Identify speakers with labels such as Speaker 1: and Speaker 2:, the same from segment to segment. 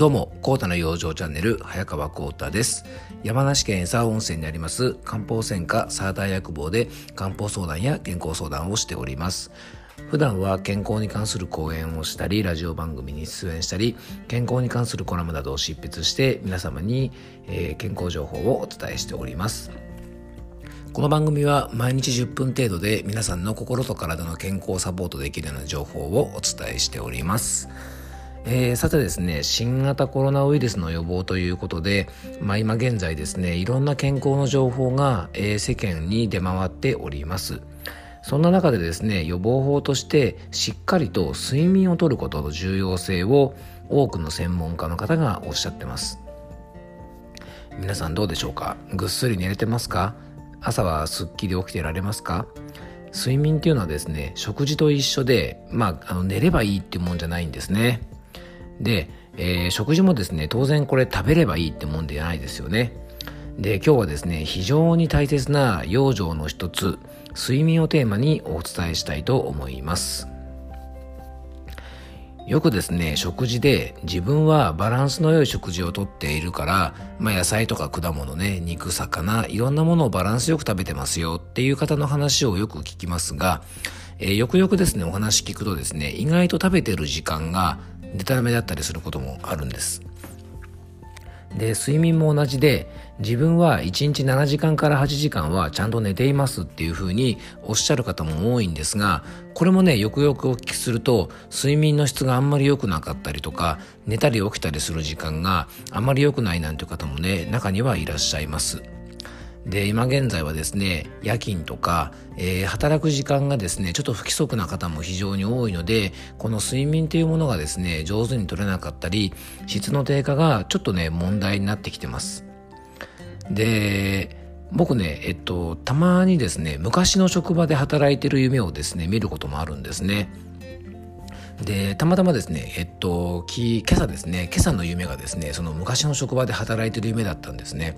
Speaker 1: どうも、コータの養生チャンネル、早川コータです。山梨県佐温泉にあります漢方専科サーター薬房で漢方相談や健康相談をしております。普段は健康に関する講演をしたり、ラジオ番組に出演したり、健康に関するコラムなどを執筆して皆様に、えー、健康情報をお伝えしております。この番組は毎日10分程度で皆さんの心と体の健康をサポートできるような情報をお伝えしております。えー、さてですね、新型コロナウイルスの予防ということで、まあ、今現在ですね、いろんな健康の情報が、えー、世間に出回っております。そんな中でですね、予防法としてしっかりと睡眠をとることの重要性を多くの専門家の方がおっしゃってます。皆さんどうでしょうか？ぐっすり寝れてますか？朝はすっきり起きてられますか？睡眠っていうのはですね、食事と一緒で、まあ、あの寝ればいいっていうもんじゃないんですね。で、えー、食事もですね、当然これ食べればいいってもんではないですよね。で、今日はですね、非常に大切な養生の一つ、睡眠をテーマにお伝えしたいと思います。よくですね、食事で自分はバランスの良い食事をとっているから、まあ野菜とか果物ね、肉、魚、いろんなものをバランスよく食べてますよっていう方の話をよく聞きますが、えー、よくよくですね、お話聞くとですね、意外と食べてる時間がでたらめだったりすることもあるんです。で、睡眠も同じで、自分は1日7時間から8時間はちゃんと寝ていますっていうふうにおっしゃる方も多いんですが、これもね、よくよくお聞きすると、睡眠の質があんまり良くなかったりとか、寝たり起きたりする時間があんまり良くないなんていう方もね、中にはいらっしゃいます。で、今現在はですね、夜勤とか、えー、働く時間がですね、ちょっと不規則な方も非常に多いので、この睡眠というものがですね、上手に取れなかったり、質の低下がちょっとね、問題になってきてます。で、僕ね、えっと、たまにですね、昔の職場で働いてる夢をですね、見ることもあるんですね。で、たまたまですね、えっと、今朝ですね、今朝の夢がですね、その昔の職場で働いてる夢だったんですね。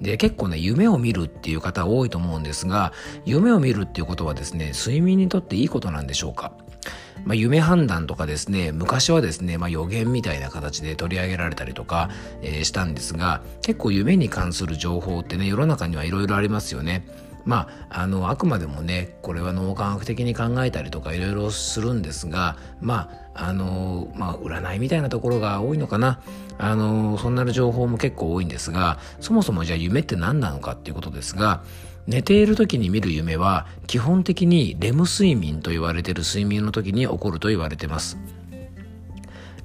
Speaker 1: で、結構ね、夢を見るっていう方多いと思うんですが、夢を見るっていうことはですね、睡眠にとっていいことなんでしょうかまあ、夢判断とかですね、昔はですね、まあ、予言みたいな形で取り上げられたりとか、えー、したんですが、結構夢に関する情報ってね、世の中にはいろいろありますよね。まあ、あの、あくまでもね、これは脳科学的に考えたりとかいろいろするんですが、まあ、あの、まあ、占いみたいなところが多いのかな。あの、そんな情報も結構多いんですが、そもそもじゃあ夢って何なのかっていうことですが、寝ている時に見る夢は基本的にレム睡眠と言われている睡眠の時に起こると言われてます。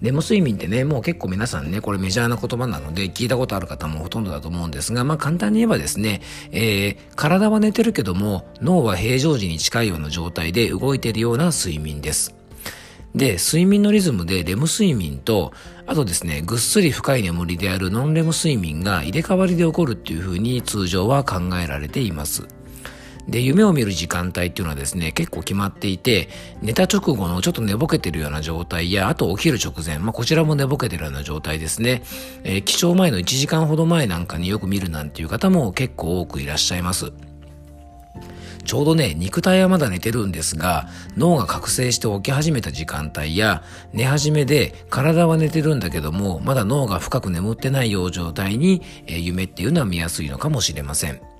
Speaker 1: レム睡眠ってね、もう結構皆さんね、これメジャーな言葉なので聞いたことある方もほとんどだと思うんですが、まあ簡単に言えばですね、えー、体は寝てるけども脳は平常時に近いような状態で動いているような睡眠です。で、睡眠のリズムでレム睡眠と、あとですね、ぐっすり深い眠りであるノンレム睡眠が入れ替わりで起こるっていうふうに通常は考えられています。で、夢を見る時間帯っていうのはですね、結構決まっていて、寝た直後のちょっと寝ぼけてるような状態や、あと起きる直前、まあこちらも寝ぼけてるような状態ですね。えー、起床前の1時間ほど前なんかによく見るなんていう方も結構多くいらっしゃいます。ちょうどね、肉体はまだ寝てるんですが、脳が覚醒して起き始めた時間帯や、寝始めで体は寝てるんだけども、まだ脳が深く眠ってないよう状態に、えー、夢っていうのは見やすいのかもしれません。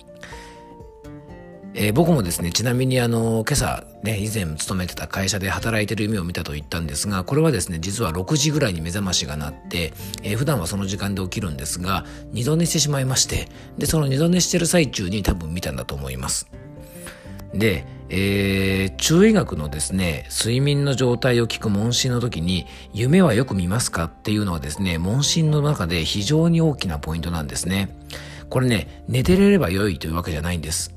Speaker 1: えー、僕もですね、ちなみにあの、今朝ね、以前勤めてた会社で働いてる夢を見たと言ったんですが、これはですね、実は6時ぐらいに目覚ましが鳴って、えー、普段はその時間で起きるんですが、二度寝してしまいまして、で、その二度寝してる最中に多分見たんだと思います。で、えー、中医学のですね、睡眠の状態を聞く問診の時に、夢はよく見ますか？っていうのはですね、問診の中で非常に大きなポイントなんですね。これね、寝てれれば良いというわけじゃないんです。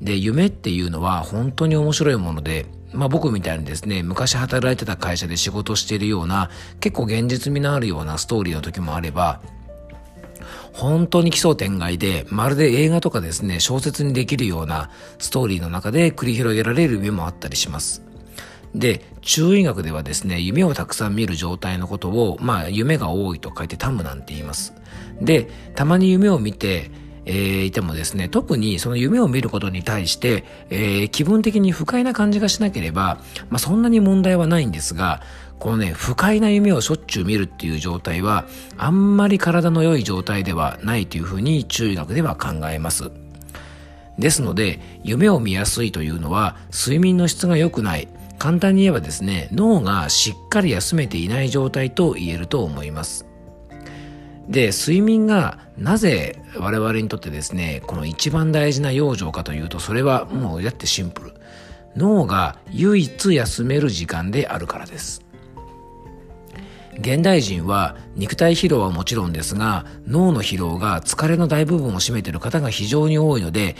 Speaker 1: で、夢っていうのは本当に面白いもので、まあ僕みたいにですね、昔働いてた会社で仕事しているような、結構現実味のあるようなストーリーの時もあれば、本当に奇想天外で、まるで映画とかですね、小説にできるようなストーリーの中で繰り広げられる夢もあったりします。で、中医学ではですね、夢をたくさん見る状態のことを、まあ、夢が多いと書いてタムなんて言います。で、たまに夢を見て、えー、いてもですね、特にその夢を見ることに対して、えー、気分的に不快な感じがしなければ、まあ、そんなに問題はないんですが、このね、不快な夢をしょっちゅう見るっていう状態は、あんまり体の良い状態ではないというふうに中医学では考えます。ですので、夢を見やすいというのは、睡眠の質が良くない。簡単に言えばですね、脳がしっかり休めていない状態と言えると思います。で、睡眠がなぜ我々にとってですね、この一番大事な養生かというと、それはもうだってシンプル。脳が唯一休める時間であるからです。現代人は肉体疲労はもちろんですが脳の疲労が疲れの大部分を占めている方が非常に多いので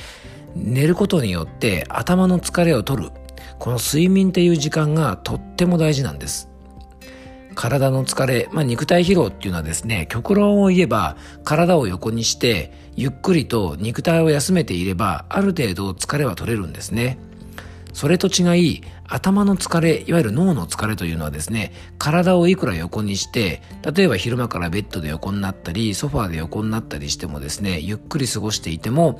Speaker 1: 寝ることによって頭の疲れを取るこの睡眠っていう時間がとっても大事なんです体の疲れ、まあ、肉体疲労っていうのはですね極論を言えば体を横にしてゆっくりと肉体を休めていればある程度疲れは取れるんですねそれと違い、頭の疲れ、いわゆる脳の疲れというのはですね、体をいくら横にして、例えば昼間からベッドで横になったり、ソファーで横になったりしてもですね、ゆっくり過ごしていても、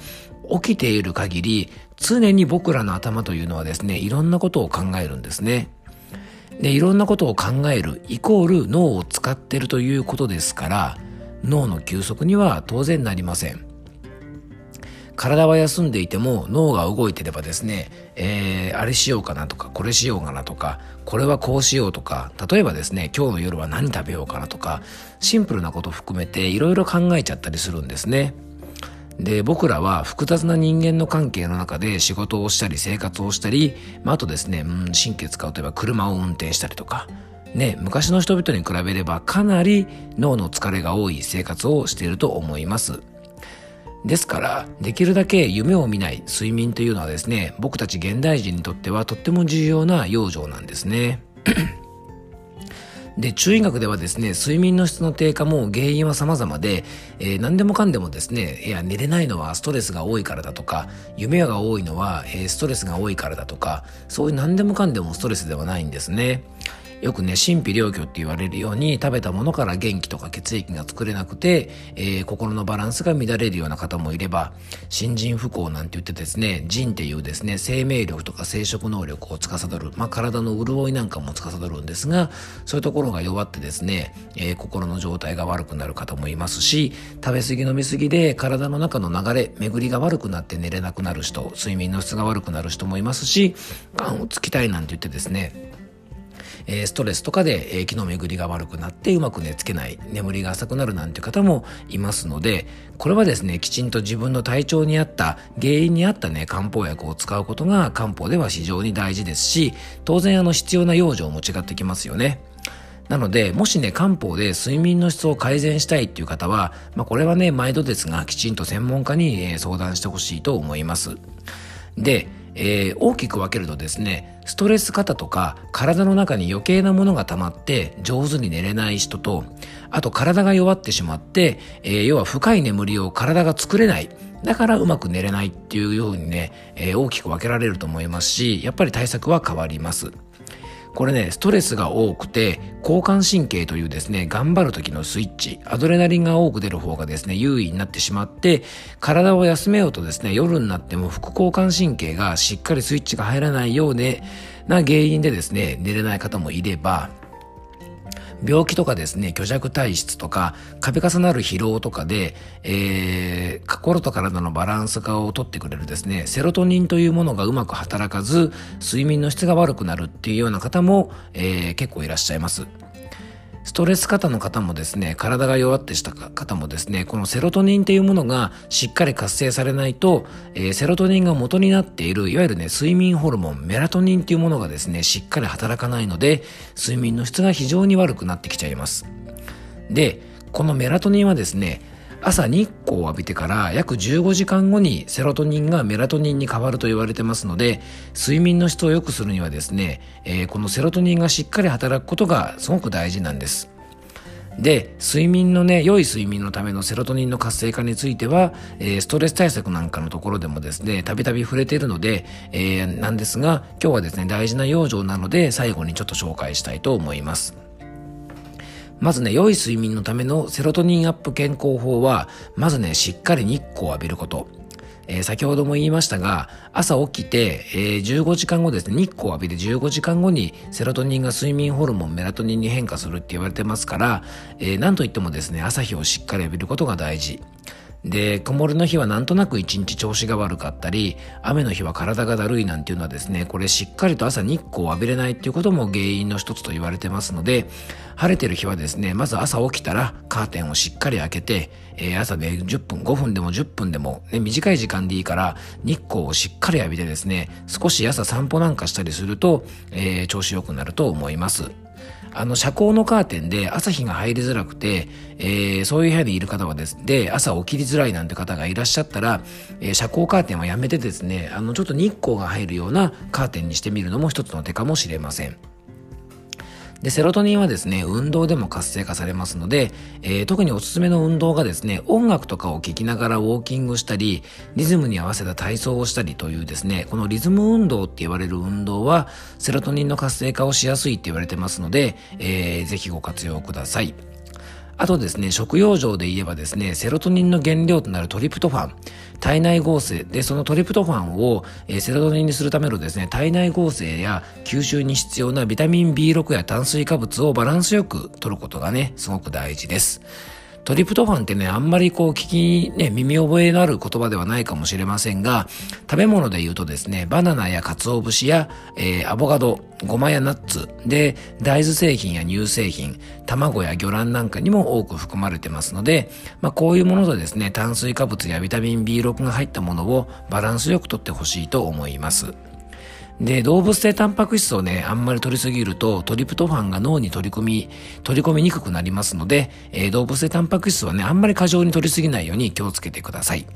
Speaker 1: 起きている限り、常に僕らの頭というのはですね、いろんなことを考えるんですね。で、いろんなことを考える、イコール脳を使ってるということですから、脳の休息には当然なりません。体は休んでいても脳が動いてればですね、えー、あれしようかなとか、これしようかなとか、これはこうしようとか、例えばですね、今日の夜は何食べようかなとか、シンプルなこと含めていろいろ考えちゃったりするんですね。で、僕らは複雑な人間の関係の中で仕事をしたり生活をしたり、まあ、あとですね、うん、神経使うといえば車を運転したりとか、ね、昔の人々に比べればかなり脳の疲れが多い生活をしていると思います。ですから、できるだけ夢を見ない睡眠というのはですね、僕たち現代人にとってはとっても重要な養生なんですね。で、中医学ではですね、睡眠の質の低下も原因は様々で、えー、何でもかんでもですね、いや、寝れないのはストレスが多いからだとか、夢が多いのは、えー、ストレスが多いからだとか、そういう何でもかんでもストレスではないんですね。よくね、神秘良居って言われるように、食べたものから元気とか血液が作れなくて、えー、心のバランスが乱れるような方もいれば、新人不幸なんて言ってですね、人っていうですね、生命力とか生殖能力を司る、まあ、体の潤いなんかも司るんですが、そういうところが弱ってですね、えー、心の状態が悪くなる方もいますし、食べ過ぎ飲み過ぎで体の中の流れ、巡りが悪くなって寝れなくなる人、睡眠の質が悪くなる人もいますし、癌をつきたいなんて言ってですね、え、ストレスとかで、え、気の巡りが悪くなってうまく寝つけない、眠りが浅くなるなんて方もいますので、これはですね、きちんと自分の体調に合った、原因に合ったね、漢方薬を使うことが漢方では非常に大事ですし、当然あの必要な養生も違ってきますよね。なので、もしね、漢方で睡眠の質を改善したいっていう方は、まあ、これはね、毎度ですが、きちんと専門家に、え相談してほしいと思います。で、えー、大きく分けるとですね、ストレス型とか体の中に余計なものが溜まって上手に寝れない人と、あと体が弱ってしまって、えー、要は深い眠りを体が作れない。だからうまく寝れないっていうようにね、えー、大きく分けられると思いますし、やっぱり対策は変わります。これね、ストレスが多くて、交感神経というですね、頑張る時のスイッチ、アドレナリンが多く出る方がですね、優位になってしまって、体を休めようとですね、夜になっても副交感神経がしっかりスイッチが入らないようで、な原因でですね、寝れない方もいれば、病気とかですね、虚弱体質とか、壁重なる疲労とかで、えー、心と体のバランス化をとってくれるですね、セロトニンというものがうまく働かず、睡眠の質が悪くなるっていうような方も、えー、結構いらっしゃいます。ストレス型の方もですね、体が弱ってした方もですね、このセロトニンっていうものがしっかり活性されないと、えー、セロトニンが元になっている、いわゆるね、睡眠ホルモン、メラトニンっていうものがですね、しっかり働かないので、睡眠の質が非常に悪くなってきちゃいます。で、このメラトニンはですね、朝日光を浴びてから約15時間後にセロトニンがメラトニンに変わると言われてますので、睡眠の質を良くするにはですね、えー、このセロトニンがしっかり働くことがすごく大事なんです。で、睡眠のね、良い睡眠のためのセロトニンの活性化については、えー、ストレス対策なんかのところでもですね、たびたび触れているので、えー、なんですが、今日はですね、大事な養生なので、最後にちょっと紹介したいと思います。まずね、良い睡眠のためのセロトニンアップ健康法は、まずね、しっかり日光を浴びること。えー、先ほども言いましたが、朝起きて、えー、15時間後ですね、日光を浴びて15時間後にセロトニンが睡眠ホルモンメラトニンに変化するって言われてますから、えー、なんと言ってもですね、朝日をしっかり浴びることが大事。で、曇りの日はなんとなく一日調子が悪かったり、雨の日は体がだるいなんていうのはですね、これしっかりと朝日光を浴びれないっていうことも原因の一つと言われてますので、晴れてる日はですね、まず朝起きたらカーテンをしっかり開けて、えー、朝で10分、5分でも10分でも、ね、短い時間でいいから日光をしっかり浴びてですね、少し朝散歩なんかしたりすると、えー、調子良くなると思います。あの、遮光のカーテンで朝日が入りづらくて、えー、そういう部屋にいる方はですね、朝起きりづらいなんて方がいらっしゃったら、えー、遮光カーテンはやめてですね、あの、ちょっと日光が入るようなカーテンにしてみるのも一つの手かもしれません。で、セロトニンはですね、運動でも活性化されますので、えー、特におすすめの運動がですね、音楽とかを聴きながらウォーキングしたり、リズムに合わせた体操をしたりというですね、このリズム運動って言われる運動は、セロトニンの活性化をしやすいって言われてますので、えー、ぜひご活用ください。あとですね、食用上で言えばですね、セロトニンの原料となるトリプトファン、体内合成で、そのトリプトファンを、えー、セロトニンにするためのですね、体内合成や吸収に必要なビタミン B6 や炭水化物をバランスよく取ることがね、すごく大事です。トリプトファンってね、あんまりこう聞き、ね、耳覚えのある言葉ではないかもしれませんが、食べ物で言うとですね、バナナや鰹節や、えー、アボカド、ごまやナッツで、大豆製品や乳製品、卵や魚卵なんかにも多く含まれてますので、まあこういうものでですね、炭水化物やビタミン B6 が入ったものをバランスよくとってほしいと思います。で、動物性タンパク質をね、あんまり取りすぎると、トリプトファンが脳に取り込み、取り込みにくくなりますので、えー、動物性タンパク質はね、あんまり過剰に取りすぎないように気をつけてください。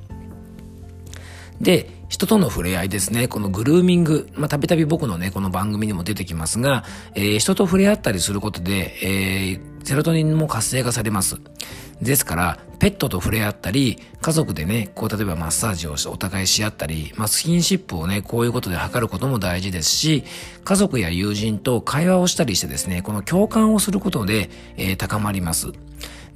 Speaker 1: で、人との触れ合いですね。このグルーミング。まあ、たびたび僕のね、この番組にも出てきますが、えー、人と触れ合ったりすることで、えー、セロトニンも活性化されます。ですから、ペットと触れ合ったり、家族でね、こう例えばマッサージをお互いし合ったり、まあ、スキンシップをね、こういうことで測ることも大事ですし、家族や友人と会話をしたりしてですね、この共感をすることで、えー、高まります。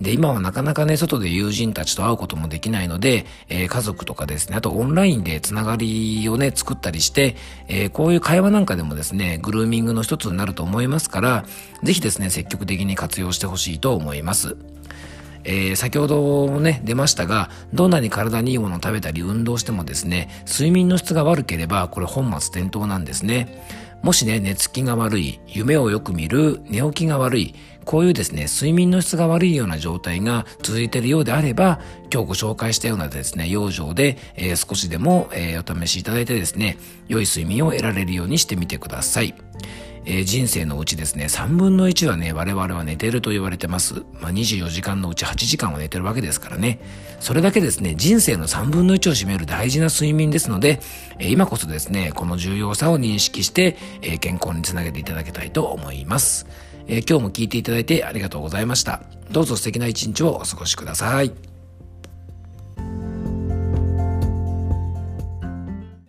Speaker 1: で、今はなかなかね、外で友人たちと会うこともできないので、えー、家族とかですね、あとオンラインでつながりをね、作ったりして、えー、こういう会話なんかでもですね、グルーミングの一つになると思いますから、ぜひですね、積極的に活用してほしいと思います。えー、先ほどもね、出ましたが、どんなに体にいいものを食べたり運動してもですね、睡眠の質が悪ければ、これ本末転倒なんですね。もしね、寝つきが悪い、夢をよく見る、寝起きが悪い、こういうですね、睡眠の質が悪いような状態が続いているようであれば、今日ご紹介したようなですね、養生で、えー、少しでも、えー、お試しいただいてですね、良い睡眠を得られるようにしてみてください。えー、人生のうちですね、3分の1はね、我々は寝てると言われてます。まあ、24時間のうち8時間は寝てるわけですからね。それだけですね、人生の3分の1を占める大事な睡眠ですので、えー、今こそですね、この重要さを認識して、えー、健康につなげていただきたいと思います。え今日も聞いていただいてありがとうございました。どうぞ素敵な一日をお過ごしください。